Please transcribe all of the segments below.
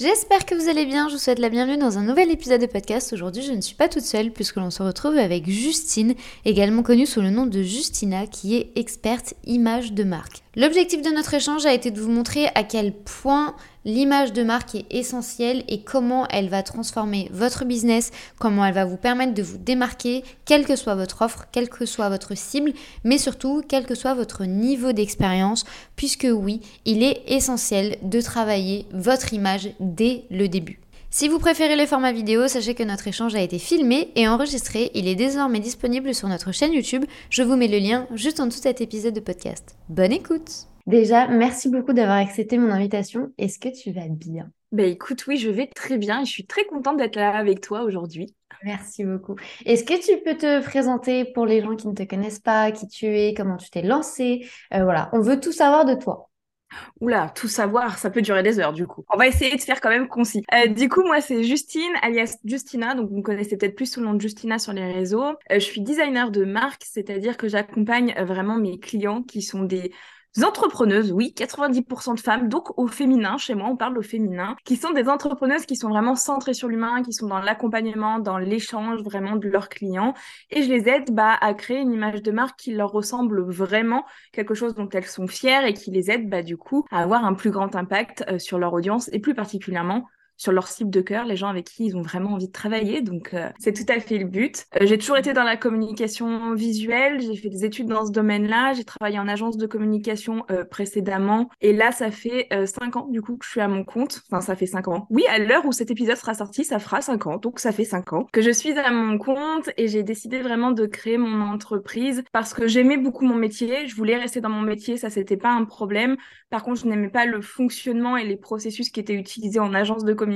J'espère que vous allez bien, je vous souhaite la bienvenue dans un nouvel épisode de podcast. Aujourd'hui je ne suis pas toute seule puisque l'on se retrouve avec Justine, également connue sous le nom de Justina, qui est experte image de marque. L'objectif de notre échange a été de vous montrer à quel point l'image de marque est essentielle et comment elle va transformer votre business, comment elle va vous permettre de vous démarquer, quelle que soit votre offre, quelle que soit votre cible, mais surtout quel que soit votre niveau d'expérience, puisque oui, il est essentiel de travailler votre image dès le début. Si vous préférez le format vidéo, sachez que notre échange a été filmé et enregistré. Il est désormais disponible sur notre chaîne YouTube. Je vous mets le lien juste en dessous de cet épisode de podcast. Bonne écoute Déjà, merci beaucoup d'avoir accepté mon invitation. Est-ce que tu vas bien? Bah écoute, oui, je vais très bien et je suis très contente d'être là avec toi aujourd'hui. Merci beaucoup. Est-ce que tu peux te présenter pour les gens qui ne te connaissent pas, qui tu es, comment tu t'es lancé? Euh, Voilà, on veut tout savoir de toi. Oula, tout savoir, ça peut durer des heures du coup. On va essayer de faire quand même concis. Euh, du coup, moi, c'est Justine, alias Justina. Donc, vous me connaissez peut-être plus sous le nom de Justina sur les réseaux. Euh, je suis designer de marque, c'est-à-dire que j'accompagne euh, vraiment mes clients qui sont des entrepreneuses, oui, 90% de femmes, donc au féminin, chez moi on parle au féminin, qui sont des entrepreneuses qui sont vraiment centrées sur l'humain, qui sont dans l'accompagnement, dans l'échange vraiment de leurs clients, et je les aide bah, à créer une image de marque qui leur ressemble vraiment, quelque chose dont elles sont fières et qui les aide bah, du coup à avoir un plus grand impact euh, sur leur audience et plus particulièrement sur leur cible de cœur, les gens avec qui ils ont vraiment envie de travailler. Donc, euh, c'est tout à fait le but. Euh, j'ai toujours été dans la communication visuelle. J'ai fait des études dans ce domaine-là. J'ai travaillé en agence de communication euh, précédemment. Et là, ça fait cinq ans, du coup, que je suis à mon compte. Enfin, ça fait cinq ans. Oui, à l'heure où cet épisode sera sorti, ça fera cinq ans. Donc, ça fait cinq ans que je suis à mon compte et j'ai décidé vraiment de créer mon entreprise parce que j'aimais beaucoup mon métier. Je voulais rester dans mon métier. Ça, c'était pas un problème. Par contre, je n'aimais pas le fonctionnement et les processus qui étaient utilisés en agence de communication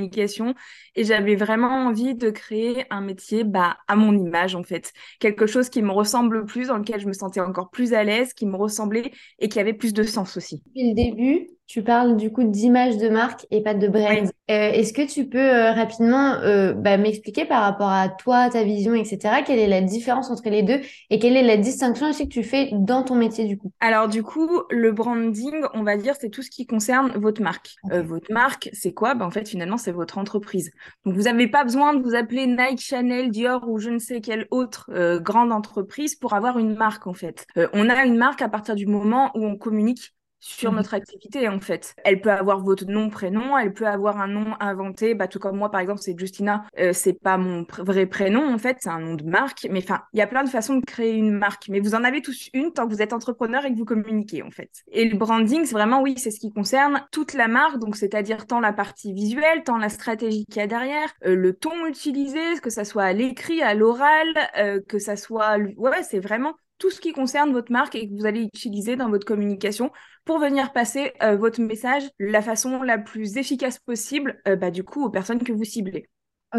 et j'avais vraiment envie de créer un métier bah, à mon image en fait. Quelque chose qui me ressemble plus, dans lequel je me sentais encore plus à l'aise, qui me ressemblait et qui avait plus de sens aussi. Le début, tu parles du coup d'image de marque et pas de brand. Euh, est-ce que tu peux euh, rapidement euh, bah, m'expliquer par rapport à toi, ta vision, etc., quelle est la différence entre les deux et quelle est la distinction aussi que tu fais dans ton métier du coup? Alors du coup, le branding, on va dire, c'est tout ce qui concerne votre marque. votre marque, c'est quoi? Ben, En fait, finalement, c'est votre entreprise. Donc vous n'avez pas besoin de vous appeler Nike, Chanel, Dior ou je ne sais quelle autre grande entreprise pour avoir une marque en fait. on a une marque à partir du moment où on communique sur mmh notre activité en fait. Elle peut avoir votre nom, prénom, elle peut avoir un nom inventé, bah, tout comme moi par exemple c'est Justina, euh, c'est pas mon vrai prénom en fait, c'est un nom de marque, mais enfin il y a plein de façons de créer une marque, mais vous en avez tous une tant que vous êtes entrepreneur et que vous communiquez en fait. Et le branding c'est vraiment oui c'est ce qui concerne toute la marque, donc c'est-à-dire tant la partie visuelle, tant la stratégie qu'il y a derrière, euh, le ton utilisé, que ça soit à l'écrit, à l'oral, euh, que ça soit ouais c'est vraiment tout ce qui concerne votre marque et que vous allez utiliser dans votre communication pour venir passer euh, votre message la façon la plus efficace possible, euh, bah, du coup, aux personnes que vous ciblez.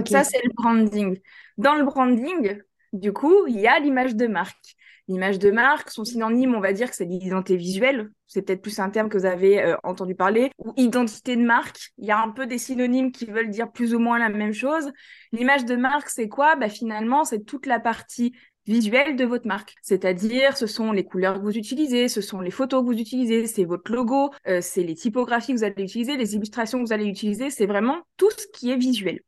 Ça, c'est le branding. Dans le branding, du coup, il y a l'image de marque. L'image de marque, son synonyme, on va dire que c'est l'identité visuelle. C'est peut-être plus un terme que vous avez euh, entendu parler. Ou identité de marque. Il y a un peu des synonymes qui veulent dire plus ou moins la même chose. L'image de marque, c'est quoi? Bah, Finalement, c'est toute la partie visuel de votre marque. C'est-à-dire, ce sont les couleurs que vous utilisez, ce sont les photos que vous utilisez, c'est votre logo, euh, c'est les typographies que vous allez utiliser, les illustrations que vous allez utiliser, c'est vraiment tout ce qui est visuel.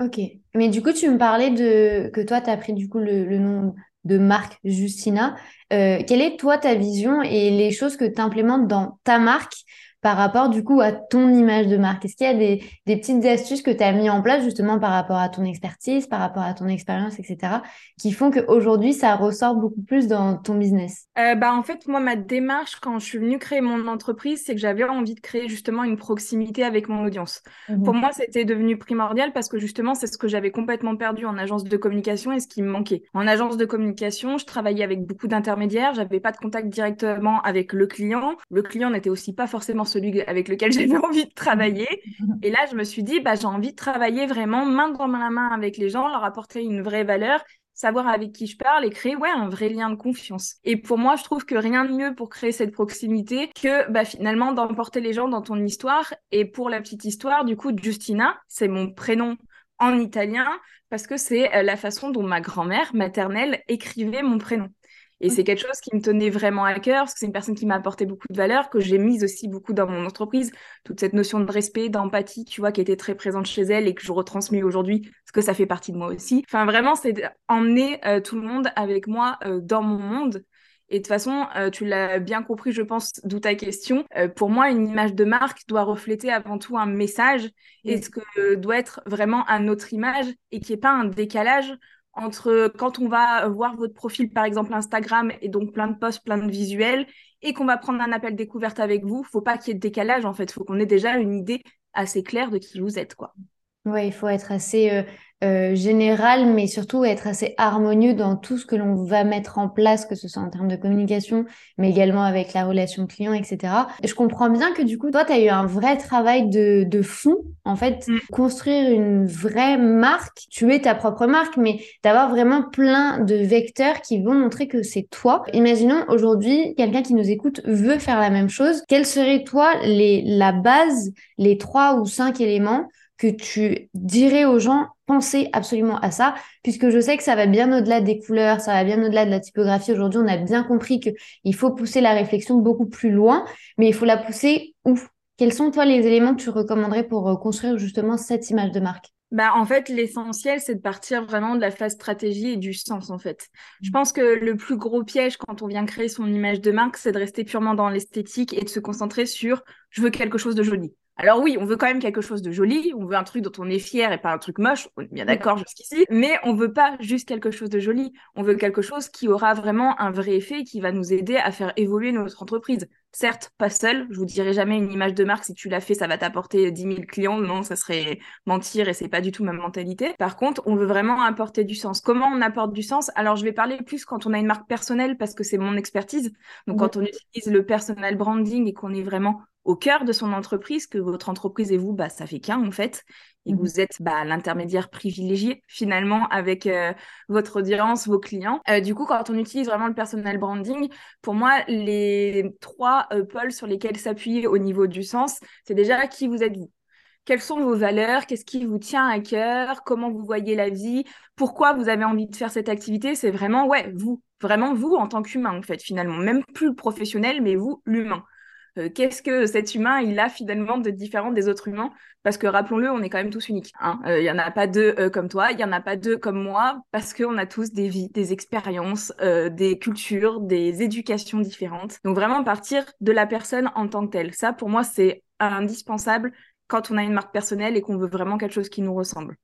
Ok. Mais du coup, tu me parlais de que toi, tu as pris du coup le, nom de marque Justina. Euh, quelle est toi ta vision et les choses que tu implémentes dans ta marque par rapport du coup à ton image de marque? Est-ce qu'il y a des, petites astuces que tu as mis en place justement par rapport à ton expertise, par rapport à ton expérience, etc., qui font qu'aujourd'hui, ça ressort beaucoup plus dans ton business? Euh, bah, En fait, moi, ma démarche quand je suis venue créer mon entreprise, c'est que j'avais envie de créer justement une proximité avec mon audience. Mmh Pour moi, c'était devenu primordial parce que justement, c'est ce que j'avais complètement perdu en agence de communication et ce qui me manquait. En agence de communication, je travaillais avec beaucoup d'intermédiaires, j'avais pas de contact directement avec le client. Le client n'était aussi pas forcément celui avec lequel j'avais envie de travailler. Et là, je me suis dit, bah, j'ai envie de travailler vraiment main dans la main avec les gens, leur apporter une vraie valeur savoir avec qui je parle et créer ouais un vrai lien de confiance. Et pour moi, je trouve que rien de mieux pour créer cette proximité que bah, finalement d'emporter les gens dans ton histoire. Et pour la petite histoire, du coup, Justina, c'est mon prénom en italien parce que c'est euh, la façon dont ma grand-mère maternelle écrivait mon prénom. Et c'est quelque chose qui me tenait vraiment à cœur, parce que c'est une personne qui m'a apporté beaucoup de valeur, que j'ai mise aussi beaucoup dans mon entreprise. Toute cette notion de respect, d'empathie, tu vois, qui était très présente chez elle et que je retransmets aujourd'hui, parce que ça fait partie de moi aussi. Enfin, vraiment, c'est emmener euh, tout le monde avec moi euh, dans mon monde. Et de toute façon, euh, tu l'as bien compris, je pense, d'où ta question. pour moi, une image de marque doit refléter avant tout un message et ce que doit être vraiment un autre image et qui n'y ait pas un décalage entre quand on va voir votre profil, par exemple Instagram, et donc plein de posts, plein de visuels, et qu'on va prendre un appel découverte avec vous, faut pas qu'il y ait de décalage en fait, faut qu'on ait déjà une idée assez claire de qui vous êtes quoi. Ouais, il faut être assez euh, euh, général, mais surtout être assez harmonieux dans tout ce que l'on va mettre en place, que ce soit en termes de communication, mais également avec la relation client, etc. je comprends bien que du coup, toi, tu as eu un vrai travail de, de fond, en fait, mm. construire une vraie marque. Tu es ta propre marque, mais d'avoir vraiment plein de vecteurs qui vont montrer que c'est toi. Imaginons aujourd'hui, quelqu'un qui nous écoute veut faire la même chose. Quelle serait, toi, les, la base, les trois ou cinq éléments que tu dirais aux gens, pensez absolument à ça, puisque je sais que ça va bien au-delà des couleurs, ça va bien au-delà de la typographie. Aujourd'hui, on a bien compris qu'il faut pousser la réflexion beaucoup plus loin, mais il faut la pousser où? Quels sont, toi, les éléments que tu recommanderais pour euh, construire justement cette image de marque? Bah, en fait, l'essentiel, c'est de partir vraiment de la phase stratégie et du sens, en fait. Je mmh. pense que le plus gros piège quand on vient créer son image de marque, c'est de rester purement dans l'esthétique et de se concentrer sur je veux quelque chose de joli. Alors oui, on veut quand même quelque chose de joli, on veut un truc dont on est fier et pas un truc moche, on est bien d'accord jusqu'ici, mais on veut pas juste quelque chose de joli, on veut quelque chose qui aura vraiment un vrai effet et qui va nous aider à faire évoluer notre entreprise. Certes, pas seul, je vous dirai jamais une image de marque, si tu l'as fait, ça va t'apporter 10 000 clients, non, ça serait mentir et c'est pas du tout ma mentalité. Par contre, on veut vraiment apporter du sens. Comment on apporte du sens? Alors, je vais parler plus quand on a une marque personnelle parce que c'est mon expertise. Donc, quand on utilise le personal branding et qu'on est vraiment au cœur de son entreprise, que votre entreprise et vous, bah, ça fait qu'un en fait, et mmh vous êtes bah, l'intermédiaire privilégié finalement avec euh, votre audience, vos clients. Euh, du coup, quand on utilise vraiment le personal branding, pour moi, les trois euh, pôles sur lesquels s'appuyer au niveau du sens, c'est déjà qui vous êtes vous. Quelles sont vos valeurs? Qu'est-ce qui vous tient à cœur? Comment vous voyez la vie? Pourquoi vous avez envie de faire cette activité? C'est vraiment, ouais, vous, vraiment vous en tant qu'humain, en fait, finalement. Même plus le professionnel, mais vous, l'humain. Euh, qu'est-ce que cet humain il a finalement de différent des autres humains? Parce que rappelons-le, on est quand même tous uniques. Hein. Euh, il y en a pas deux euh, comme toi, il y en a pas deux comme moi, parce qu'on a tous des vies, des expériences, des cultures, des éducations différentes. Donc vraiment partir de la personne en tant que telle. Ça, pour moi, c'est indispensable quand on a une marque personnelle et qu'on veut vraiment quelque chose qui nous ressemble.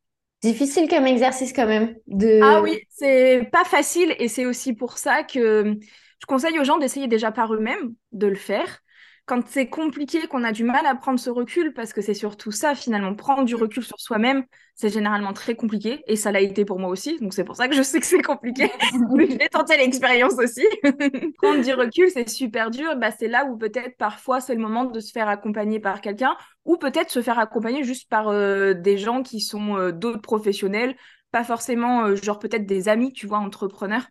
Difficile comme exercice quand même. De... Ah oui, c'est pas facile et c'est aussi pour ça que je conseille aux gens d'essayer déjà par eux-mêmes de le faire quand c'est compliqué, qu'on a du mal à prendre ce recul, parce que c'est surtout ça finalement, prendre du recul sur soi-même, c'est généralement très compliqué, et ça l'a été pour moi aussi, donc c'est pour ça que je sais que c'est compliqué, mais j'ai tenté l'expérience aussi. prendre du recul, c'est super dur, bah, c'est là où peut-être parfois c'est le moment de se faire accompagner par quelqu'un, ou peut-être se faire accompagner juste par euh, des gens qui sont euh, d'autres professionnels, pas forcément euh, genre peut-être des amis, tu vois, entrepreneurs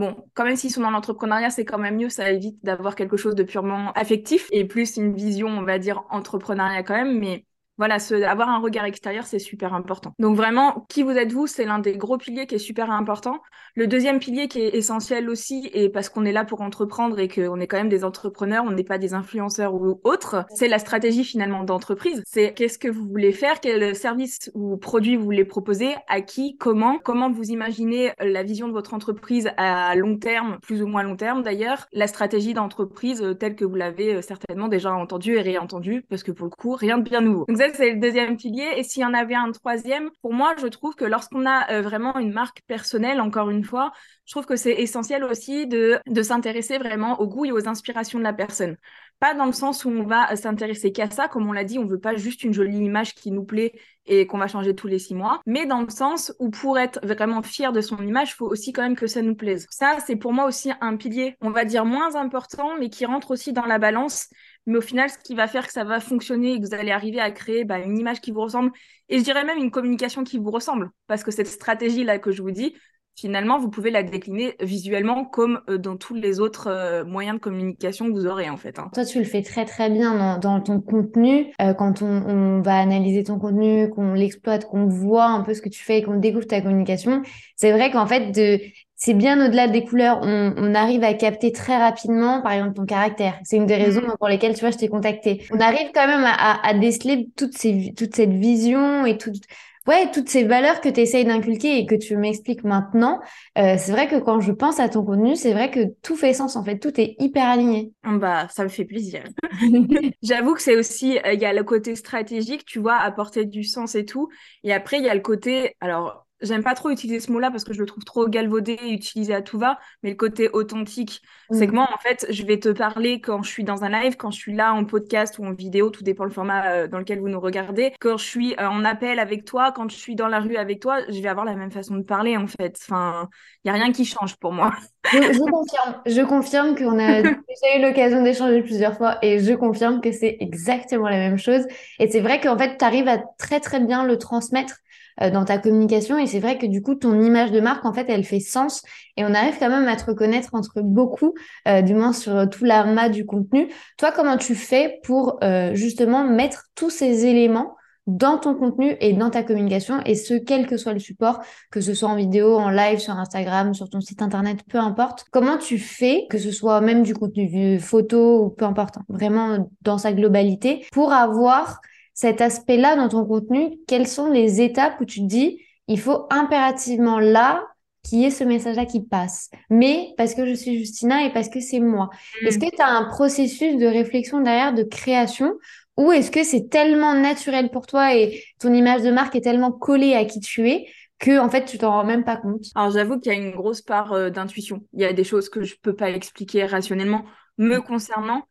Bon, quand même s'ils sont dans l'entrepreneuriat, c'est quand même mieux, ça évite d'avoir quelque chose de purement affectif et plus une vision, on va dire, entrepreneuriat quand même, mais voilà, avoir un regard extérieur, c'est super important. Donc vraiment, qui vous êtes vous, c'est l'un des gros piliers qui est super important. Le deuxième pilier qui est essentiel aussi, et parce qu'on est là pour entreprendre et qu'on est quand même des entrepreneurs, on n'est pas des influenceurs ou autres, c'est la stratégie finalement d'entreprise. C'est qu'est-ce que vous voulez faire, quel service ou produit vous voulez proposer, à qui, comment, comment vous imaginez la vision de votre entreprise à long terme, plus ou moins long terme d'ailleurs, la stratégie d'entreprise euh, telle que vous l'avez euh, certainement déjà entendue et réentendue, parce que pour le coup, rien de bien nouveau. C'est le deuxième pilier. Et s'il y en avait un troisième, pour moi, je trouve que lorsqu'on a euh, vraiment une marque personnelle, encore une fois, je trouve que c'est essentiel aussi de, de s'intéresser vraiment au goût et aux inspirations de la personne. Pas dans le sens où on va s'intéresser qu'à ça, comme on l'a dit, on veut pas juste une jolie image qui nous plaît et qu'on va changer tous les six mois, mais dans le sens où pour être vraiment fier de son image, il faut aussi quand même que ça nous plaise. Ça, c'est pour moi aussi un pilier, on va dire moins important, mais qui rentre aussi dans la balance. Mais au final, ce qui va faire que ça va fonctionner et que vous allez arriver à créer bah, une image qui vous ressemble, et je dirais même une communication qui vous ressemble, parce que cette stratégie-là que je vous dis, finalement, vous pouvez la décliner visuellement comme euh, dans tous les autres euh, moyens de communication que vous aurez en fait. Hein. Toi, tu le fais très très bien dans, ton contenu. Euh, quand on, va analyser ton contenu, qu'on l'exploite, qu'on voit un peu ce que tu fais et qu'on découvre ta communication, c'est vrai qu'en fait, de, c'est bien au-delà des couleurs. On, arrive à capter très rapidement, par exemple, ton caractère. C'est une des mmh. raisons pour lesquelles, tu vois, je t'ai contacté. On arrive quand même à, à, déceler toute, ces, toute cette vision et toute ouais, toutes ces valeurs que tu essayes d'inculquer et que tu m'expliques maintenant, euh, c'est vrai que quand je pense à ton contenu, c'est vrai que tout fait sens en fait, tout est hyper aligné. Bah, ça me fait plaisir. J'avoue que c'est aussi, euh, il y a le côté stratégique, tu vois, apporter du sens et tout. Et après, il y a le côté, alors, j'aime pas trop utiliser ce mot-là parce que je le trouve trop galvaudé et utilisé à tout va, mais le côté authentique, c'est que mm. moi, en fait, je vais te parler quand je suis dans un live, quand je suis là en podcast ou en vidéo, tout dépend le format euh, dans lequel vous nous regardez, quand je suis euh, en appel avec toi, quand je suis dans la rue avec toi, je vais avoir la même façon de parler, en fait. Enfin, il n'y a rien qui change pour moi. Je, confirme, je confirme qu'on a déjà eu l'occasion d'échanger plusieurs fois et je confirme que c'est exactement la même chose. Et c'est vrai qu'en fait, tu arrives à très très bien le transmettre euh, dans ta communication. Et c'est vrai que du coup, ton image de marque, en fait, elle fait sens. Et on arrive quand même à te reconnaître entre beaucoup, euh, du moins sur tout l'arma du contenu. Toi, comment tu fais pour euh, justement mettre tous ces éléments dans ton contenu et dans ta communication, et ce, quel que soit le support, que ce soit en vidéo, en live, sur Instagram, sur ton site internet, peu importe. Comment tu fais, que ce soit même du contenu photo ou peu importe, hein, vraiment dans sa globalité, pour avoir cet aspect-là dans ton contenu, quelles sont les étapes où tu te dis, il faut impérativement là qu'il y ait ce message-là qui passe. Mais parce que je suis Justina et parce que c'est moi. Mm. Est-ce que tu as un processus de réflexion derrière, de création, ou est-ce que c'est tellement naturel pour toi et ton image de marque est tellement collée à qui tu es que en fait tu t'en rends même pas compte? Alors j'avoue qu'il y a une grosse part euh, d'intuition. Il y a des choses que je peux pas expliquer rationnellement me mm. concernant,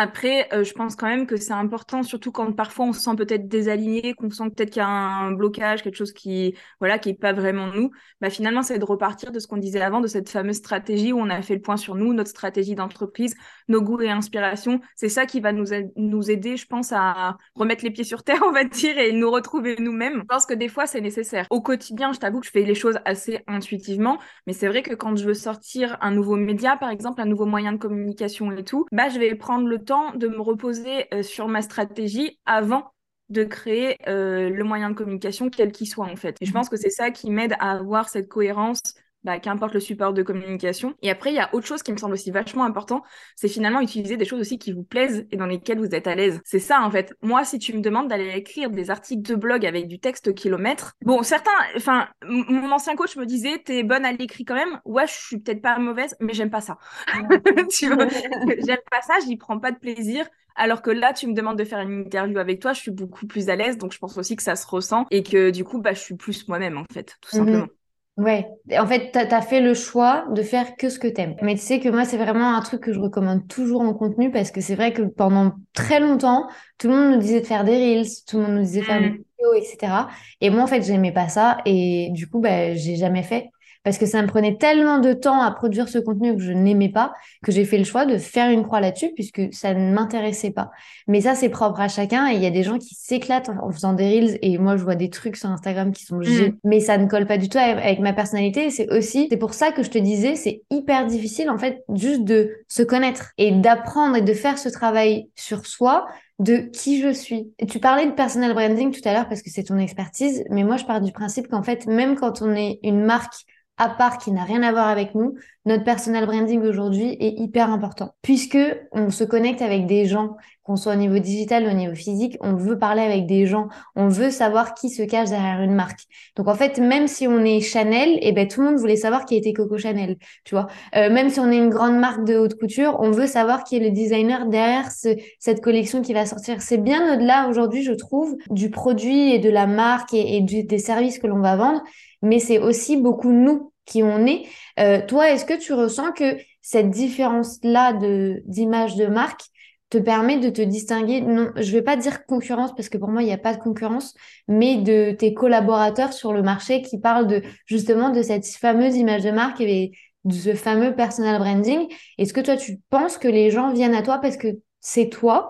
après, euh, je pense quand même que c'est important, surtout quand parfois on se sent peut-être désaligné, qu'on sent peut-être qu'il y a un blocage, quelque chose qui, voilà, qui est pas vraiment nous. Bah finalement, c'est de repartir de ce qu'on disait avant, de cette fameuse stratégie où on a fait le point sur nous, notre stratégie d'entreprise, nos goûts et inspirations. C'est ça qui va nous, aider, je pense, à remettre les pieds sur terre, on va dire, et nous retrouver nous-mêmes. Pense que des fois, c'est nécessaire. Au quotidien, je t'avoue que je fais les choses assez intuitivement, mais c'est vrai que quand je veux sortir un nouveau média, par exemple, un nouveau moyen de communication et tout, bah je vais prendre le de me reposer euh, sur ma stratégie avant de créer euh, le moyen de communication, quel qu'il soit en fait. Et je pense que c'est ça qui m'aide à avoir cette cohérence bah, qu'importe le support de communication. Et après, il y a autre chose qui me semble aussi vachement important, c'est finalement utiliser des choses aussi qui vous plaisent et dans lesquelles vous êtes à l'aise. C'est ça, en fait. Moi, si tu me demandes d'aller écrire des articles de blog avec du texte kilomètre, bon, certains, enfin, mon ancien coach me disait, t'es bonne à l'écrit quand même. Ouais, je suis peut-être pas mauvaise, mais j'aime pas ça. tu vois, j'aime pas ça, j'y prends pas de plaisir. Alors que là, tu me demandes de faire une interview avec toi, je suis beaucoup plus à l'aise, donc je pense aussi que ça se ressent et que du coup, bah, je suis plus moi-même, en fait, tout mhm. simplement. Ouais, en fait, tu as, fait le choix de faire que ce que t'aimes. Mais tu sais que moi, c'est vraiment un truc que je recommande toujours en contenu parce que c'est vrai que pendant très longtemps, tout le monde nous disait de faire des reels, tout le monde nous disait de faire des mm. vidéos, etc. Et moi, en fait, j'aimais pas ça et du coup, bah, j'ai jamais fait parce que ça me prenait tellement de temps à produire ce contenu que je n'aimais pas que j'ai fait le choix de faire une croix là-dessus puisque ça ne m'intéressait pas. Mais ça, c'est propre à chacun et il y a des gens qui s'éclatent en faisant des reels et moi, je vois des trucs sur Instagram qui sont mmh. géniaux, mais ça ne colle pas du tout avec ma personnalité. C'est aussi, c'est pour ça que je te disais, c'est hyper difficile en fait juste de se connaître et d'apprendre et de faire ce travail sur soi de qui je suis. Et tu parlais de personal branding tout à l'heure parce que c'est ton expertise, mais moi je pars du principe qu'en fait, même quand on est une marque à part qui n'a rien à voir avec nous, notre personal branding aujourd'hui est hyper important puisque on se connecte avec des gens, qu'on soit au niveau digital ou au niveau physique, on veut parler avec des gens, on veut savoir qui se cache derrière une marque. Donc en fait, même si on est Chanel, et eh ben tout le monde voulait savoir qui était Coco Chanel, tu vois. Euh, même si on est une grande marque de haute couture, on veut savoir qui est le designer derrière cette collection qui va sortir. C'est bien au-delà aujourd'hui, je trouve, du produit et de la marque et, des services que l'on va vendre mais c'est aussi beaucoup nous qui on est. Euh, toi, est-ce que tu ressens que cette différence-là d'image de marque te permet de te distinguer, non, je vais pas dire concurrence parce que pour moi il n'y a pas de concurrence, mais de tes collaborateurs sur le marché qui parlent de justement de cette fameuse image de marque et de ce fameux personal branding. Est-ce que toi tu penses que les gens viennent à toi parce que c'est toi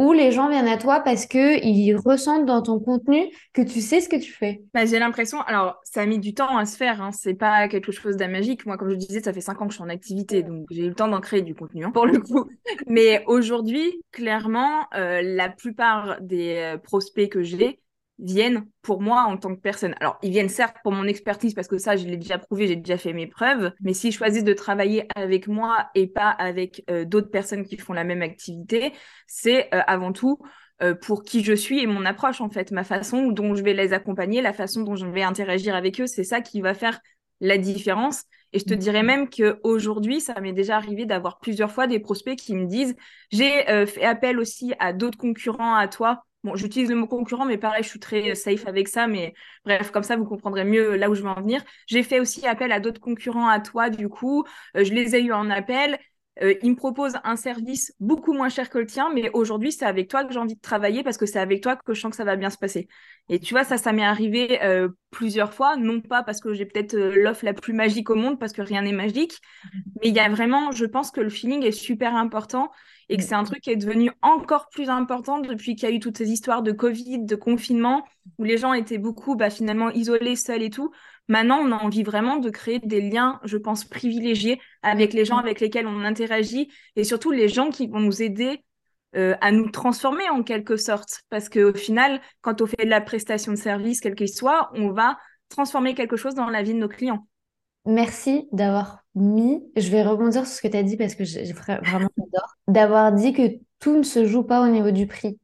ou les gens viennent à toi parce que ils ressentent dans ton contenu que tu sais ce que tu fais bah, J'ai l'impression, alors ça a mis du temps à se faire, hein. c'est pas quelque chose d'amagique. Moi, comme je disais, ça fait cinq ans que je suis en activité, donc j'ai eu le temps d'en créer du contenu hein, pour le coup. Mais aujourd'hui, clairement, euh, la plupart des euh, prospects que j'ai, viennent pour moi en tant que personne. Alors, ils viennent certes pour mon expertise parce que ça, je l'ai déjà prouvé, j'ai déjà fait mes preuves, mais s'ils choisissent de travailler avec moi et pas avec euh, d'autres personnes qui font la même activité, c'est euh, avant tout euh, pour qui je suis et mon approche, en fait, ma façon dont je vais les accompagner, la façon dont je vais interagir avec eux, c'est ça qui va faire la différence. Et je te dirais même qu'aujourd'hui, ça m'est déjà arrivé d'avoir plusieurs fois des prospects qui me disent, j'ai fait appel aussi à d'autres concurrents à toi Bon, j'utilise le mot concurrent, mais pareil, je suis très safe avec ça. Mais bref, comme ça, vous comprendrez mieux là où je veux en venir. J'ai fait aussi appel à d'autres concurrents à toi, du coup. Euh, je les ai eu en appel. Euh, ils me proposent un service beaucoup moins cher que le tien, mais aujourd'hui, c'est avec toi que j'ai envie de travailler parce que c'est avec toi que je sens que ça va bien se passer. Et tu vois, ça, ça m'est arrivé euh, plusieurs fois, non pas parce que j'ai peut-être l'offre la plus magique au monde, parce que rien n'est magique, mais il y a vraiment, je pense que le feeling est super important et que c'est un truc qui est devenu encore plus important depuis qu'il y a eu toutes ces histoires de Covid, de confinement, où les gens étaient beaucoup bah, finalement isolés, seuls et tout. Maintenant, on a envie vraiment de créer des liens, je pense, privilégiés avec les gens mm. avec lesquels on interagit et surtout les gens qui vont nous aider euh, à nous transformer en quelque sorte. Parce qu'au final, quand on fait de la prestation de service, quel qu'il soit, on va transformer quelque chose dans la vie de nos clients. Merci d'avoir mis, je vais rebondir sur ce que tu as dit parce que j'ai vraiment j'adore, d'avoir dit que tout ne se joue pas au niveau du prix.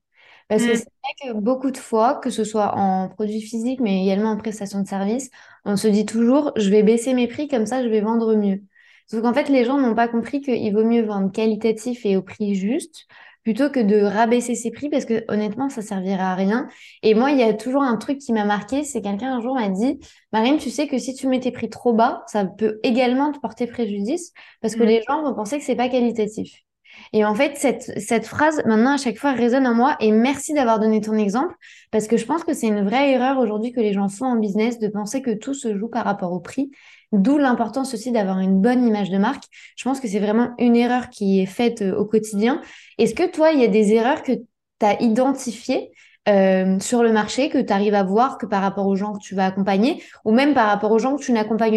Parce que mm. c'est vrai que beaucoup de fois, que ce soit en produits physiques, mais également en prestation de service, on se dit toujours, je vais baisser mes prix, comme ça je vais vendre mieux. Sauf qu'en fait, les gens n'ont pas compris qu'il vaut mieux vendre qualitatif et au prix juste plutôt que de rabaisser ses prix parce que honnêtement, ça servira à rien. Et moi, il y a toujours un truc qui m'a marqué, c'est quelqu'un un jour m'a dit, Marine, tu sais que si tu mets tes prix trop bas, ça peut également te porter préjudice parce que mm. les gens vont penser que c'est pas qualitatif. Et en fait, cette, cette phrase, maintenant, à chaque fois, résonne en moi. Et merci d'avoir donné ton exemple, parce que je pense que c'est une vraie erreur aujourd'hui que les gens font en business de penser que tout se joue par rapport au prix. D'où l'importance aussi d'avoir une bonne image de marque. Je pense que c'est vraiment une erreur qui est faite euh, au quotidien. Est-ce que toi, il y a des erreurs que tu as identifiées euh, sur le marché que tu arrives à voir que par rapport aux gens que tu vas accompagner ou même par rapport aux gens que tu n'accompagnes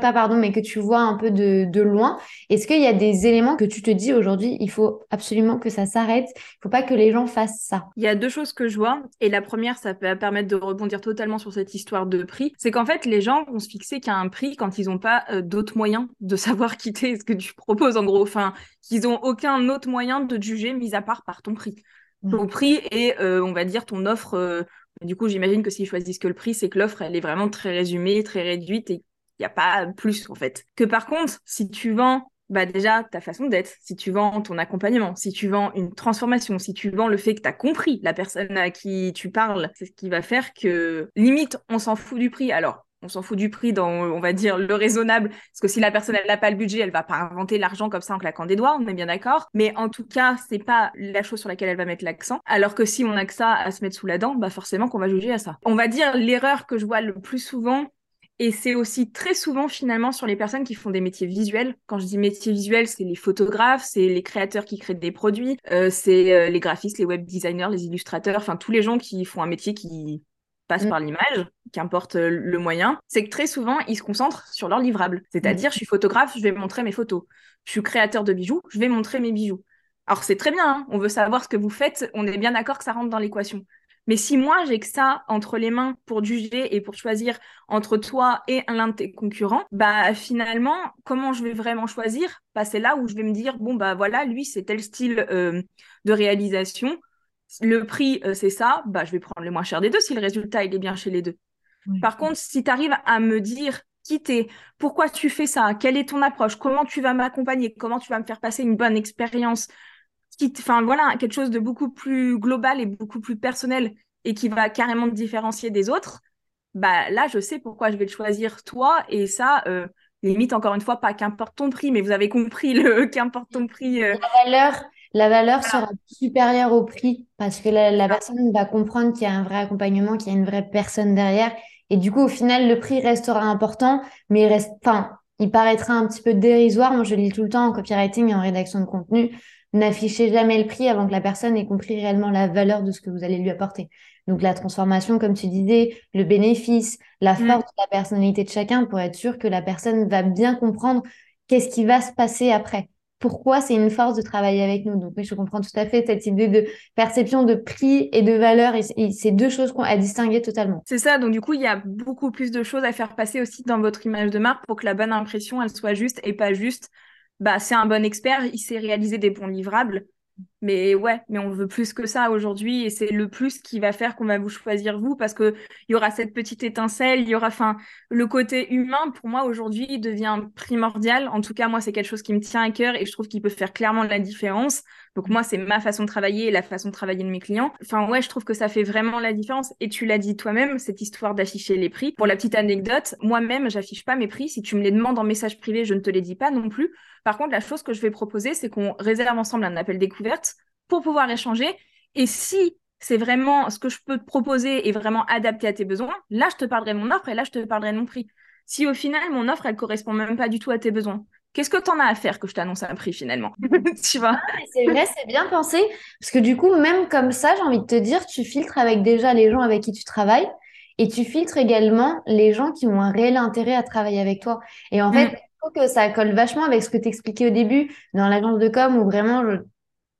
pas pardon mais que tu vois un peu de, de loin. Est-ce qu'il y a des éléments que tu te dis aujourd'hui il faut absolument que ça s'arrête il faut pas que les gens fassent ça? Il y a deux choses que je vois. Et la première ça peut permettre de rebondir totalement sur cette histoire de prix. C'est qu'en fait les gens vont se fixer qu'à un prix quand ils n'ont pas euh, d'autres moyens de savoir quitter ce que tu proposes en gros. Enfin qu'ils ont aucun autre moyen de te juger mis à part par ton prix ton prix et euh, on va dire ton offre. Euh, du coup, j'imagine que s'ils choisissent que le prix, c'est que l'offre, elle est vraiment très résumée, très réduite et il n'y a pas plus en fait. Que par contre, si tu vends bah déjà ta façon d'être, si tu vends ton accompagnement, si tu vends une transformation, si tu vends le fait que tu as compris la personne à qui tu parles, c'est ce qui va faire que limite on s'en fout du prix. Alors on s'en fout du prix dans, on va dire, le raisonnable. Parce que si la personne, n'a pas le budget, elle va pas inventer l'argent comme ça en claquant des doigts, on est bien d'accord. Mais en tout cas, c'est pas la chose sur laquelle elle va mettre l'accent. Alors que si on a que ça à se mettre sous la dent, bah forcément qu'on va juger à ça. On va dire l'erreur que je vois le plus souvent, et c'est aussi très souvent finalement sur les personnes qui font des métiers visuels. Quand je dis métiers visuels, c'est les photographes, c'est les créateurs qui créent des produits, euh, c'est euh, les graphistes, les web designers, les illustrateurs, enfin tous les gens qui font un métier qui passe mm. par l'image, qu'importe euh, le moyen, c'est que très souvent, ils se concentrent sur leur livrable. C'est-à-dire, mm. je suis photographe, je vais montrer mes photos. Je suis créateur de bijoux, je vais montrer mes bijoux. Alors, c'est très bien, hein. on veut savoir ce que vous faites, on est bien d'accord que ça rentre dans l'équation. Mais si moi, j'ai que ça entre les mains pour juger et pour choisir entre toi et l'un de tes concurrents, bah finalement, comment je vais vraiment choisir? Bah, C'est là où je vais me dire, bon, bah voilà, lui, c'est tel style euh, de réalisation le prix, euh, c'est ça, bah, je vais prendre le moins cher des deux si le résultat, il est bien chez les deux. Par contre, si tu arrives à me dire qui t'es, pourquoi tu fais ça, quelle est ton approche, comment tu vas m'accompagner, comment tu vas me faire passer une bonne expérience, enfin voilà, quelque chose de beaucoup plus global et beaucoup plus personnel et qui va carrément te différencier des autres, bah là, je sais pourquoi je vais te choisir toi et ça, euh, limite encore une fois, pas qu'importe ton prix, mais vous avez compris le qu'importe ton prix. Euh, La valeur, la valeur sera supérieure au prix parce que la, personne va comprendre qu'il y a un vrai accompagnement, qu'il y a une vraie personne derrière. Et du coup, au final, le prix restera important, mais il reste, enfin, il paraîtra un petit peu dérisoire. Moi, je lis tout le temps en copywriting et en rédaction de contenu. n'affichez jamais le prix avant que la personne ait compris réellement la valeur de ce que vous allez lui apporter. Donc la transformation, comme tu disais, le bénéfice, la mm. force de la personnalité de chacun pour être sûr que la personne va bien comprendre qu'est-ce qui va se passer après. Pourquoi c'est une force de travailler avec nous. Donc oui, je comprends tout à fait cette idée de perception de prix et de valeur. C'est deux choses à distinguer totalement. C'est ça. Donc du coup, il y a beaucoup plus de choses à faire passer aussi dans votre image de marque pour que la bonne impression, elle soit juste et pas juste. Bah, c'est un bon expert, il sait réaliser des bons livrables. Mais ouais, mais on veut plus que ça aujourd'hui et c'est le plus qui va faire qu'on va vous choisir vous parce que il y aura cette petite étincelle, il y aura, enfin, le côté humain pour moi aujourd'hui devient primordial. En tout cas, moi, c'est quelque chose qui me tient à cœur et je trouve qu'il peut faire clairement la différence. Donc moi, c'est ma façon de travailler et la façon de travailler de mes clients. Enfin ouais, je trouve que ça fait vraiment la différence. Et tu l'as dit toi-même, cette histoire d'afficher les prix. Pour la petite anecdote, moi-même, j'affiche pas mes prix. Si tu me les demandes en message privé, je ne te les dis pas non plus. Par contre, la chose que je vais proposer, c'est qu'on réserve ensemble un appel découverte pour pouvoir échanger. Et si c'est vraiment ce que je peux te proposer est vraiment adapté à tes besoins, là, je te parlerai de mon offre et là, je te parlerai de mon prix. Si au final, mon offre, elle correspond même pas du tout à tes besoins, Qu'est-ce que tu en as à faire que je t'annonce un prix finalement? Tu vois? Ah, C'est vrai, c'est bien pensé. Parce que du coup, même comme ça, j'ai envie de te dire, tu filtres avec déjà les gens avec qui tu travailles et tu filtres également les gens qui ont un réel intérêt à travailler avec toi. Et en fait, mm. je trouve que ça colle vachement avec ce que tu expliquais au début dans l'agence de com où vraiment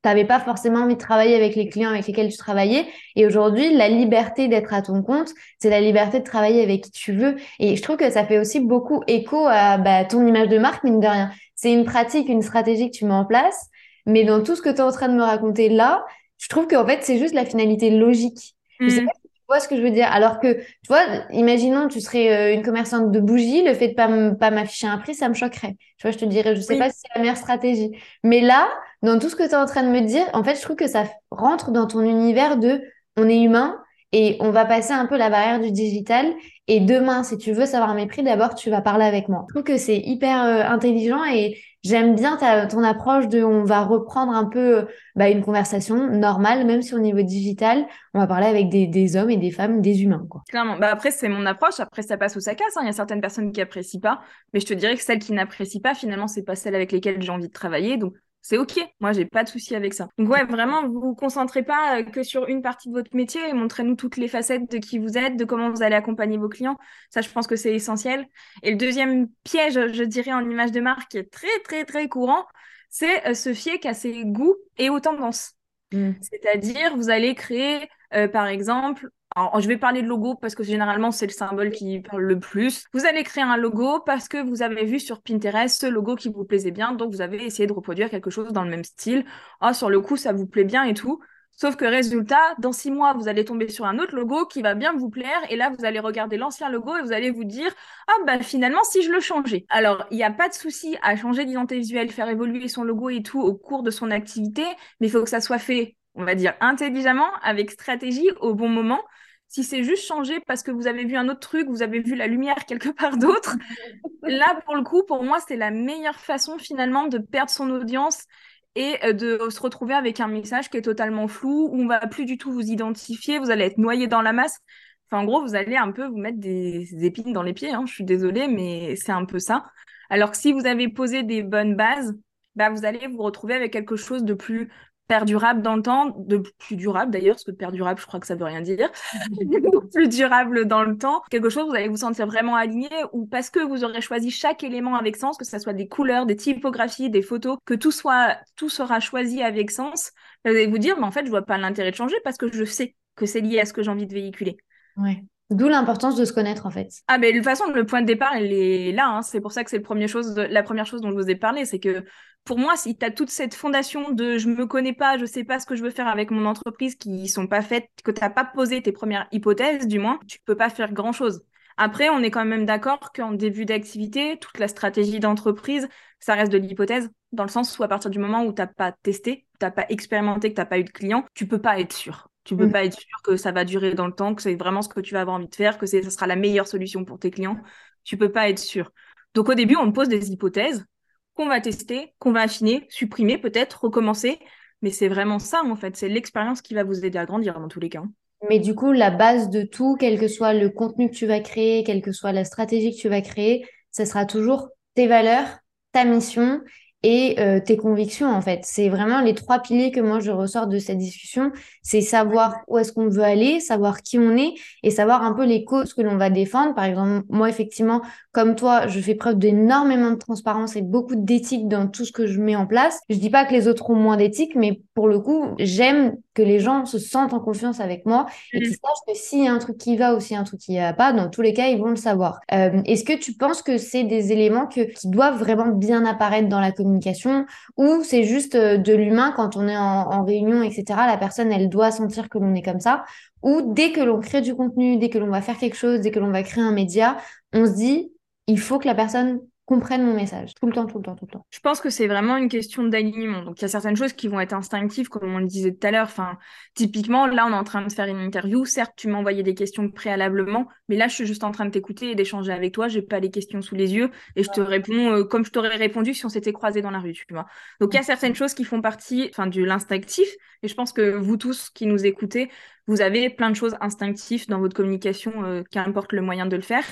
n'avais pas forcément envie de travailler avec les clients avec lesquels tu travaillais. Et aujourd'hui, la liberté d'être à ton compte, c'est la liberté de travailler avec qui tu veux. Et je trouve que ça fait aussi beaucoup écho à bah, ton image de marque, mine de rien. C'est une pratique, une stratégie que tu mets en place. Mais dans tout ce que tu es en train de me raconter là, je trouve qu'en fait, c'est juste la finalité logique. Je sais mm. pas si tu vois ce que je veux dire. Alors que, tu vois, imaginons tu serais euh, une commerçante de bougies, le fait de pas, pas m'afficher un prix, ça me choquerait. Tu vois, je te dirais, je sais pas si c'est la meilleure stratégie. Mais là, dans tout ce que tu es en train de me dire, en fait, je trouve que ça rentre dans ton univers de on est humain et on va passer un peu la barrière du digital. Et demain, si tu veux savoir mes prix, d'abord, tu vas parler avec moi. Je trouve que c'est hyper euh, intelligent et j'aime bien ta, ton approche de on va reprendre un peu bah, une conversation normale, même si au niveau digital, on va parler avec des, des hommes et des femmes, des humains. Clairement. Bah après, c'est mon approche. Après, ça passe ou ça casse. Hein. Il y a certaines personnes qui apprécient pas. Mais je te dirais que celles qui n'apprécient pas, finalement, c'est pas celles avec lesquelles j'ai envie de travailler. Donc, c'est ok. Moi, j'ai pas de souci avec ça. Donc ouais, vraiment, vous vous concentrez pas euh, que sur une partie de votre métier. Montrez-nous toutes les facettes de qui vous êtes, de comment vous allez accompagner vos clients. Ça, je pense que c'est essentiel. Et le deuxième piège, je dirais, en image de marque, qui est très très très courant, c'est euh, se fier qu'à ses goûts et aux tendances. Mmh. C'est-à-dire, vous allez créer, euh, par exemple, je vais parler de logo parce que généralement, c'est le symbole qui parle le plus. Vous allez créer un logo parce que vous avez vu sur Pinterest ce logo qui vous plaisait bien, donc vous avez essayé de reproduire quelque chose dans le même style. Ah, sur le coup, ça vous plaît bien et tout. Sauf que résultat, dans six mois, vous allez tomber sur un autre logo qui va bien vous plaire. Et là, vous allez regarder l'ancien logo et vous allez vous dire, ah bah finalement, si je le changeais. Alors, il n'y a pas de souci à changer d'identité visuelle, faire évoluer son logo et tout au cours de son activité, mais il faut que ça soit fait, on va dire, intelligemment, avec stratégie, au bon moment. Si c'est juste changé parce que vous avez vu un autre truc, vous avez vu la lumière quelque part d'autre, là, pour le coup, pour moi, c'est la meilleure façon finalement de perdre son audience et euh, de se retrouver avec un message qui est totalement flou, où on va plus du tout vous identifier, vous allez être noyé dans la masse. Enfin, en gros, vous allez un peu vous mettre des, épines dans les pieds. Hein. Je suis désolée, mais c'est un peu ça. Alors que si vous avez posé des bonnes bases, bah, vous allez vous retrouver avec quelque chose de plus perdurable dans le temps, de plus durable d'ailleurs, parce que perdurable, je crois que ça veut rien dire, plus durable dans le temps, quelque chose vous allez vous sentir vraiment aligné ou parce que vous aurez choisi chaque élément avec sens, que ce soit des couleurs, des typographies, des photos, que tout soit, tout sera choisi avec sens, vous allez vous dire, mais en fait, je vois pas l'intérêt de changer parce que je sais que c'est lié à ce que j'ai envie de véhiculer. Ouais. D'où l'importance de se connaître en fait. Ah mais de toute façon le point de départ il est là, hein. c'est pour ça que c'est le premier chose, la première chose dont je vous ai parlé, c'est que pour moi si tu as toute cette fondation de je me connais pas, je sais pas ce que je veux faire avec mon entreprise qui sont pas faites, que tu n'as pas posé tes premières hypothèses du moins, tu peux pas faire grand chose. Après, on est quand même d'accord qu'en début d'activité, toute la stratégie d'entreprise, ça reste de l'hypothèse, dans le sens où à partir du moment où tu n'as pas testé, tu n'as pas expérimenté, que tu n'as pas eu de clients, tu peux pas être sûr. Tu peux mm. pas être sûr que ça va durer dans le temps, que c'est vraiment ce que tu vas avoir envie de faire, que ça sera la meilleure solution pour tes clients. Tu peux pas être sûr. Donc au début, on pose des hypothèses qu'on va tester, qu'on va affiner, supprimer peut-être, recommencer. Mais c'est vraiment ça en fait. C'est l'expérience qui va vous aider à grandir dans tous les cas. Mais du coup, la base de tout, quel que soit le contenu que tu vas créer, quelle que soit la stratégie que tu vas créer, ce sera toujours tes valeurs, ta mission et euh, tes convictions en fait. C'est vraiment les trois piliers que moi je ressors de cette discussion. C'est savoir où est-ce qu'on veut aller, savoir qui on est et savoir un peu les causes que l'on va défendre. Par exemple, moi effectivement, comme toi, je fais preuve d'énormément de transparence et beaucoup d'éthique dans tout ce que je mets en place. Je dis pas que les autres ont moins d'éthique, mais pour le coup, j'aime que les gens se sentent en confiance avec moi et qu'ils mm. sachent que s'il y a un truc qui va ou s'il y a un truc qui va pas, dans tous les cas, ils vont le savoir. Euh, est-ce que tu penses que c'est des éléments que, qui doivent vraiment bien apparaître dans la communication ou c'est juste euh, de l'humain quand on est en, en réunion, etc. La personne, elle doit sentir que l'on est comme ça ou dès que l'on crée du contenu, dès que l'on va faire quelque chose, dès que l'on va créer un média, on se dit, il faut que la personne comprennent mon message tout le temps, tout le temps, tout le temps. Je pense que c'est vraiment une question d'alignement. Donc, il y a certaines choses qui vont être instinctives, comme on le disait tout à l'heure. Enfin, typiquement, là, on est en train de faire une interview. Certes, tu m'as envoyé des questions préalablement, mais là, je suis juste en train de t'écouter et d'échanger avec toi. J'ai pas les questions sous les yeux et je te réponds euh, comme je t'aurais répondu si on s'était croisés dans la rue, tu vois. Donc, il y a certaines choses qui font partie, enfin, de l'instinctif. Et je pense que vous tous qui nous écoutez, vous avez plein de choses instinctives dans votre communication, euh, qu'importe le moyen de le faire.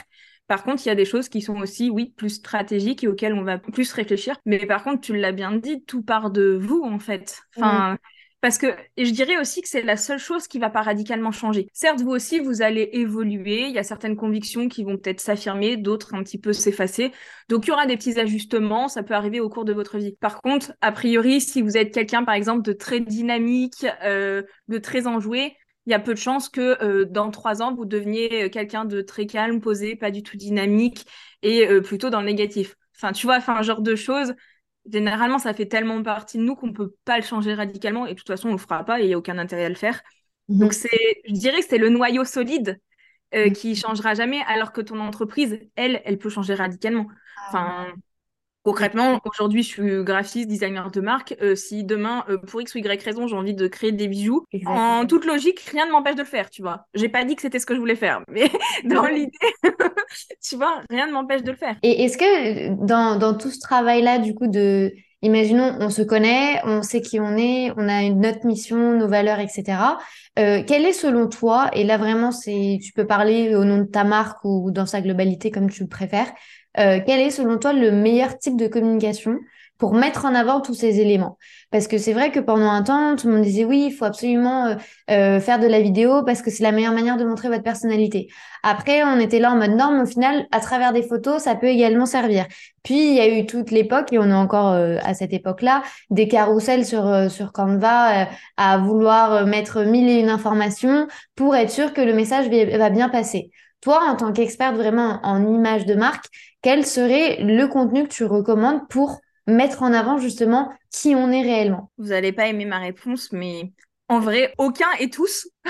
Par contre, il y a des choses qui sont aussi, oui, plus stratégiques et auxquelles on va plus réfléchir. Mais par contre, tu l'as bien dit, tout part de vous, en fait. Enfin, Parce que et je dirais aussi que c'est la seule chose qui va pas radicalement changer. Certes, vous aussi, vous allez évoluer. Il y a certaines convictions qui vont peut-être s'affirmer, d'autres un petit peu s'effacer. Donc, il y aura des petits ajustements. Ça peut arriver au cours de votre vie. Par contre, a priori, si vous êtes quelqu'un, par exemple, de très dynamique, euh, de très enjoué, il y a peu de chances que euh, dans trois ans, vous deveniez euh, quelqu'un de très calme, posé, pas du tout dynamique et euh, plutôt dans le négatif. Enfin, tu vois, enfin, un genre de choses, généralement, ça fait tellement partie de nous qu'on ne peut pas le changer radicalement et de toute façon, on ne le fera pas et il n'y a aucun intérêt à le faire. Mhm. Donc, c'est, je dirais que c'est le noyau solide mhm. qui changera jamais, alors que ton entreprise, elle, elle peut changer radicalement. Ah enfin, Concrètement, aujourd'hui, je suis graphiste, designer de marque. Euh, si demain, euh, pour X ou Y raison, j'ai envie de créer des bijoux, en toute logique, rien ne m'empêche de le faire, tu vois. J'ai pas dit que c'était ce que je voulais faire, mais dans l'idée, tu vois, rien ne m'empêche de le faire. Et est-ce que dans, dans tout ce travail-là, du coup, de, imaginons, on se connaît, on sait qui on est, on a une, notre mission, nos valeurs, etc. Euh, quel est selon toi, et là vraiment, c'est, tu peux parler au nom de ta marque ou dans sa globalité comme tu le préfères, euh, quel est selon toi le meilleur type de communication pour mettre en avant tous ces éléments? Parce que c'est vrai que pendant un temps, tout le monde disait oui, il faut absolument euh, euh, faire de la vidéo parce que c'est la meilleure manière de montrer votre personnalité. Après, on était là en mode norme, au final, à travers des photos, ça peut également servir. Puis, il y a eu toute l'époque, et on est encore à cette époque-là, des carousels sur, sur Canva à vouloir mettre mille et une informations pour être sûr que le message va bien passer. Toi, en tant qu'experte vraiment en image de marque, quel serait le contenu que tu recommandes pour mettre en avant justement qui on est réellement? Vous n'allez pas aimer ma réponse, mais en vrai, aucun et tous.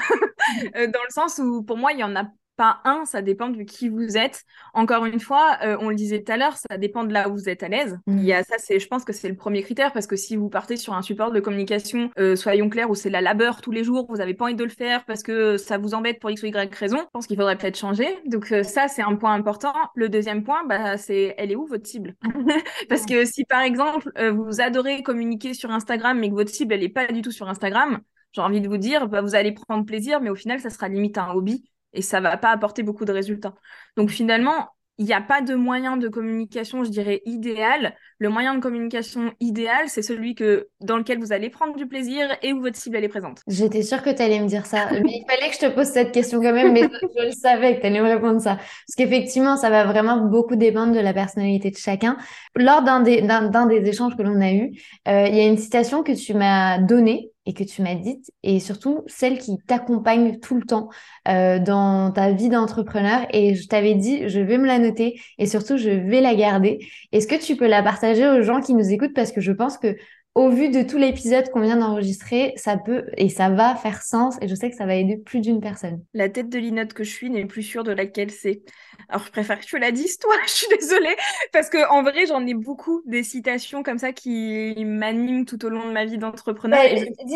Euh, dans le sens où pour moi, il y en a pas un, ça dépend de qui vous êtes. Encore une fois, euh, on le disait tout à l'heure, ça dépend de là où vous êtes à l'aise. Mm. Il y a ça, c'est, je pense que c'est le premier critère parce que si vous partez sur un support de communication, euh, soyons clairs, où c'est la labeur tous les jours, vous n'avez pas envie de le faire parce que ça vous embête pour x ou y raison, je pense qu'il faudrait peut-être changer. Donc euh, ça, c'est un point important. Le deuxième point, bah, c'est elle est où votre cible? Parce que si par exemple vous adorez communiquer sur Instagram mais que votre cible elle est pas du tout sur Instagram, j'ai envie de vous dire, bah, vous allez prendre plaisir, mais au final, ça sera limite un hobby et ça va pas apporter beaucoup de résultats. Donc finalement, il n'y a pas de moyen de communication, je dirais, idéal. Le moyen de communication idéal, c'est celui que, dans lequel vous allez prendre du plaisir et où votre cible est présente. J'étais sûre que tu allais me dire ça. mais il fallait que je te pose cette question quand même, mais je, le savais que tu allais me répondre ça. Parce qu'effectivement, ça va vraiment beaucoup dépendre de la personnalité de chacun. Lors d'un des, des échanges que l'on a eu, euh, il y a une citation que tu m'as donnée et que tu m'as dite, et surtout celle qui t'accompagne tout le temps euh, dans ta vie d'entrepreneur. Et je t'avais dit, je vais me la noter et surtout, je vais la garder. Est-ce que tu peux la partager aux gens qui nous écoutent? Parce que je pense que au vu de tout l'épisode qu'on vient d'enregistrer, ça peut et ça va faire sens et je sais que ça va aider plus d'une personne. La tête de linotte que je suis n'est plus sûre de laquelle c'est. Alors je préfère que tu la dises toi, je suis désolée parce que en vrai j'en ai beaucoup des citations comme ça qui m'animent tout au long de ma vie d'entrepreneur.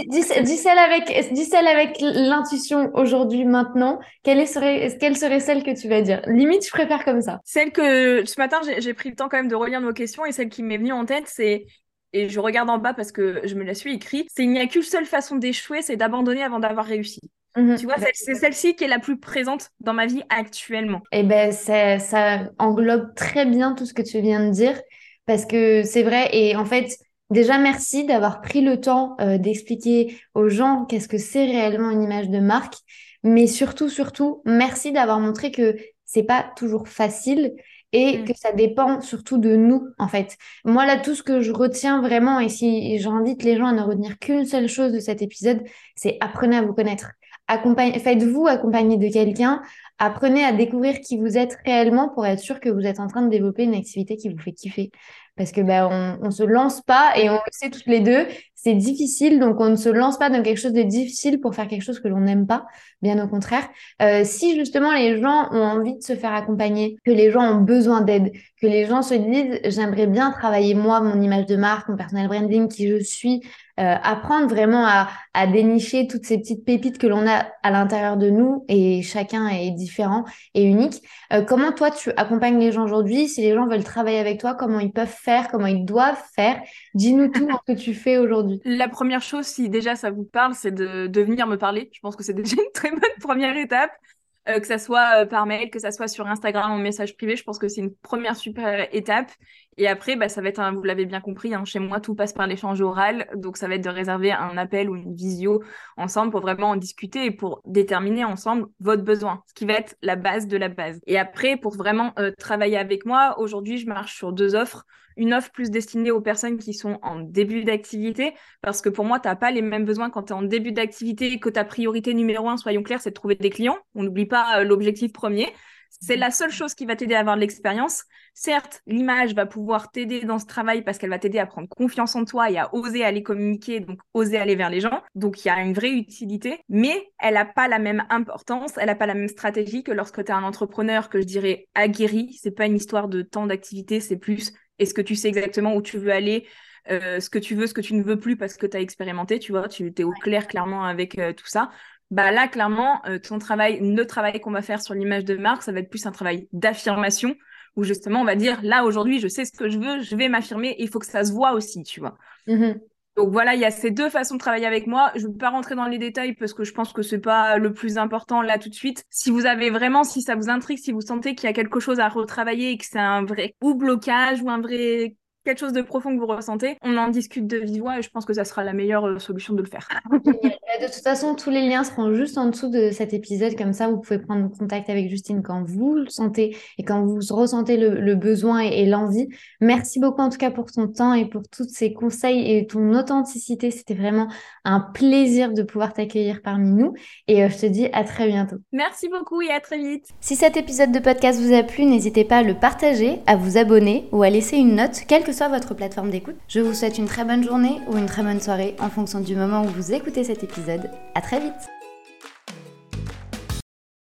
dis, celle avec dis celle avec l'intuition aujourd'hui maintenant. Quelle serait quelle serait celle que tu vas dire? Limite je préfère comme ça. Celle que ce matin j'ai pris le temps quand même de relire nos questions et celle qui m'est venue en tête c'est et je regarde en bas parce que je me la suis écrite, c'est il n'y a qu'une seule façon d'échouer, c'est d'abandonner avant d'avoir réussi. Mhm. Tu vois, c'est celle-ci qui est la plus présente dans ma vie actuellement. Et eh ben, ça englobe très bien tout ce que tu viens de dire. parce que c'est vrai. Et en fait, déjà, merci d'avoir pris le temps euh, d'expliquer aux gens qu'est-ce que c'est réellement une image de marque. Mais surtout, surtout, merci d'avoir montré que c'est pas toujours facile et mm. que ça dépend surtout de nous, en fait. Moi, là, tout ce que je retiens vraiment, et si j'invite les gens à ne retenir qu'une seule chose de cet épisode, c'est apprenez à vous connaître. Faites-vous accompagner de quelqu'un, apprenez à découvrir qui vous êtes réellement pour être sûr que vous êtes en train de développer une activité qui vous fait kiffer. Parce que ben, on, on se lance pas et on le sait toutes les deux, c'est difficile, donc on ne se lance pas dans quelque chose de difficile pour faire quelque chose que l'on n'aime pas, bien au contraire. Euh, si justement les gens ont envie de se faire accompagner, que les gens ont besoin d'aide, que les gens se disent j'aimerais bien travailler moi mon image de marque, mon personal branding, qui je suis, euh, apprendre vraiment à, à, dénicher toutes ces petites pépites que l'on a à l'intérieur de nous et chacun est différent et unique. Euh, comment toi tu accompagnes les gens aujourd'hui? Si les gens veulent travailler avec toi, comment ils peuvent faire? Comment ils doivent faire? Dis-nous tout ce que tu fais aujourd'hui. La première chose, si déjà ça vous parle, c'est de, de venir me parler. Je pense que c'est déjà une très bonne première étape. Euh, que ça soit euh, par mail, que ça soit sur Instagram en message privé. Je pense que c'est une première super étape. Et après, bah, ça va être, vous l'avez bien compris, hein, chez moi, tout passe par l'échange oral. Donc, ça va être de réserver un appel ou une visio ensemble pour vraiment en discuter et pour déterminer ensemble votre besoin, ce qui va être la base de la base. Et après, pour vraiment euh, travailler avec moi, aujourd'hui, je marche sur deux offres une offre plus destinée aux personnes qui sont en début d'activité, parce que pour moi, tu n'as pas les mêmes besoins quand tu es en début d'activité et que ta priorité numéro un, soyons clairs, c'est de trouver des clients. On n'oublie pas euh, l'objectif premier. C'est la seule chose qui va t'aider à avoir de l'expérience. Certes, l'image va pouvoir t'aider dans ce travail parce qu'elle va t'aider à prendre confiance en toi et à oser aller communiquer, donc oser aller vers les gens. Donc il y a une vraie utilité, mais elle n'a pas la même importance, elle n'a pas la même stratégie que lorsque tu es un entrepreneur que je dirais aguerri. C'est pas une histoire de temps d'activité, c'est plus est-ce que tu sais exactement où tu veux aller, euh, ce que tu veux, ce que tu ne veux plus parce que tu as expérimenté, tu vois, tu es au clair clairement avec euh, tout ça. Bah là, clairement, euh, ton travail, le travail qu'on va faire sur l'image de marque, ça va être plus un travail d'affirmation où justement on va dire là aujourd'hui, je sais ce que je veux, je vais m'affirmer, il faut que ça se voit aussi, tu vois. Mmh Donc voilà, il y a ces deux façons de travailler avec moi. Je ne vais pas rentrer dans les détails parce que je pense que c'est pas le plus important là tout de suite. Si vous avez vraiment, si ça vous intrigue, si vous sentez qu'il y a quelque chose à retravailler et que c'est un vrai ou blocage ou un vrai quelque chose de profond que vous ressentez, on en discute de vive voix et je pense que ça sera la meilleure euh, solution de le faire. de toute façon, tous les liens seront juste en dessous de cet épisode, comme ça vous pouvez prendre contact avec Justine quand vous le sentez et quand vous ressentez le, besoin et, l'envie. Merci beaucoup en tout cas pour ton temps et pour tous ces conseils et ton authenticité. C'était vraiment un plaisir de pouvoir t'accueillir parmi nous et euh, je te dis à très bientôt. Merci beaucoup et à très vite. Si cet épisode de podcast vous a plu, n'hésitez pas à le partager, à vous abonner ou à laisser une note, quelle que soit votre plateforme d'écoute. Je vous souhaite une très bonne journée ou une très bonne soirée en fonction du moment où vous écoutez cet épisode. À très vite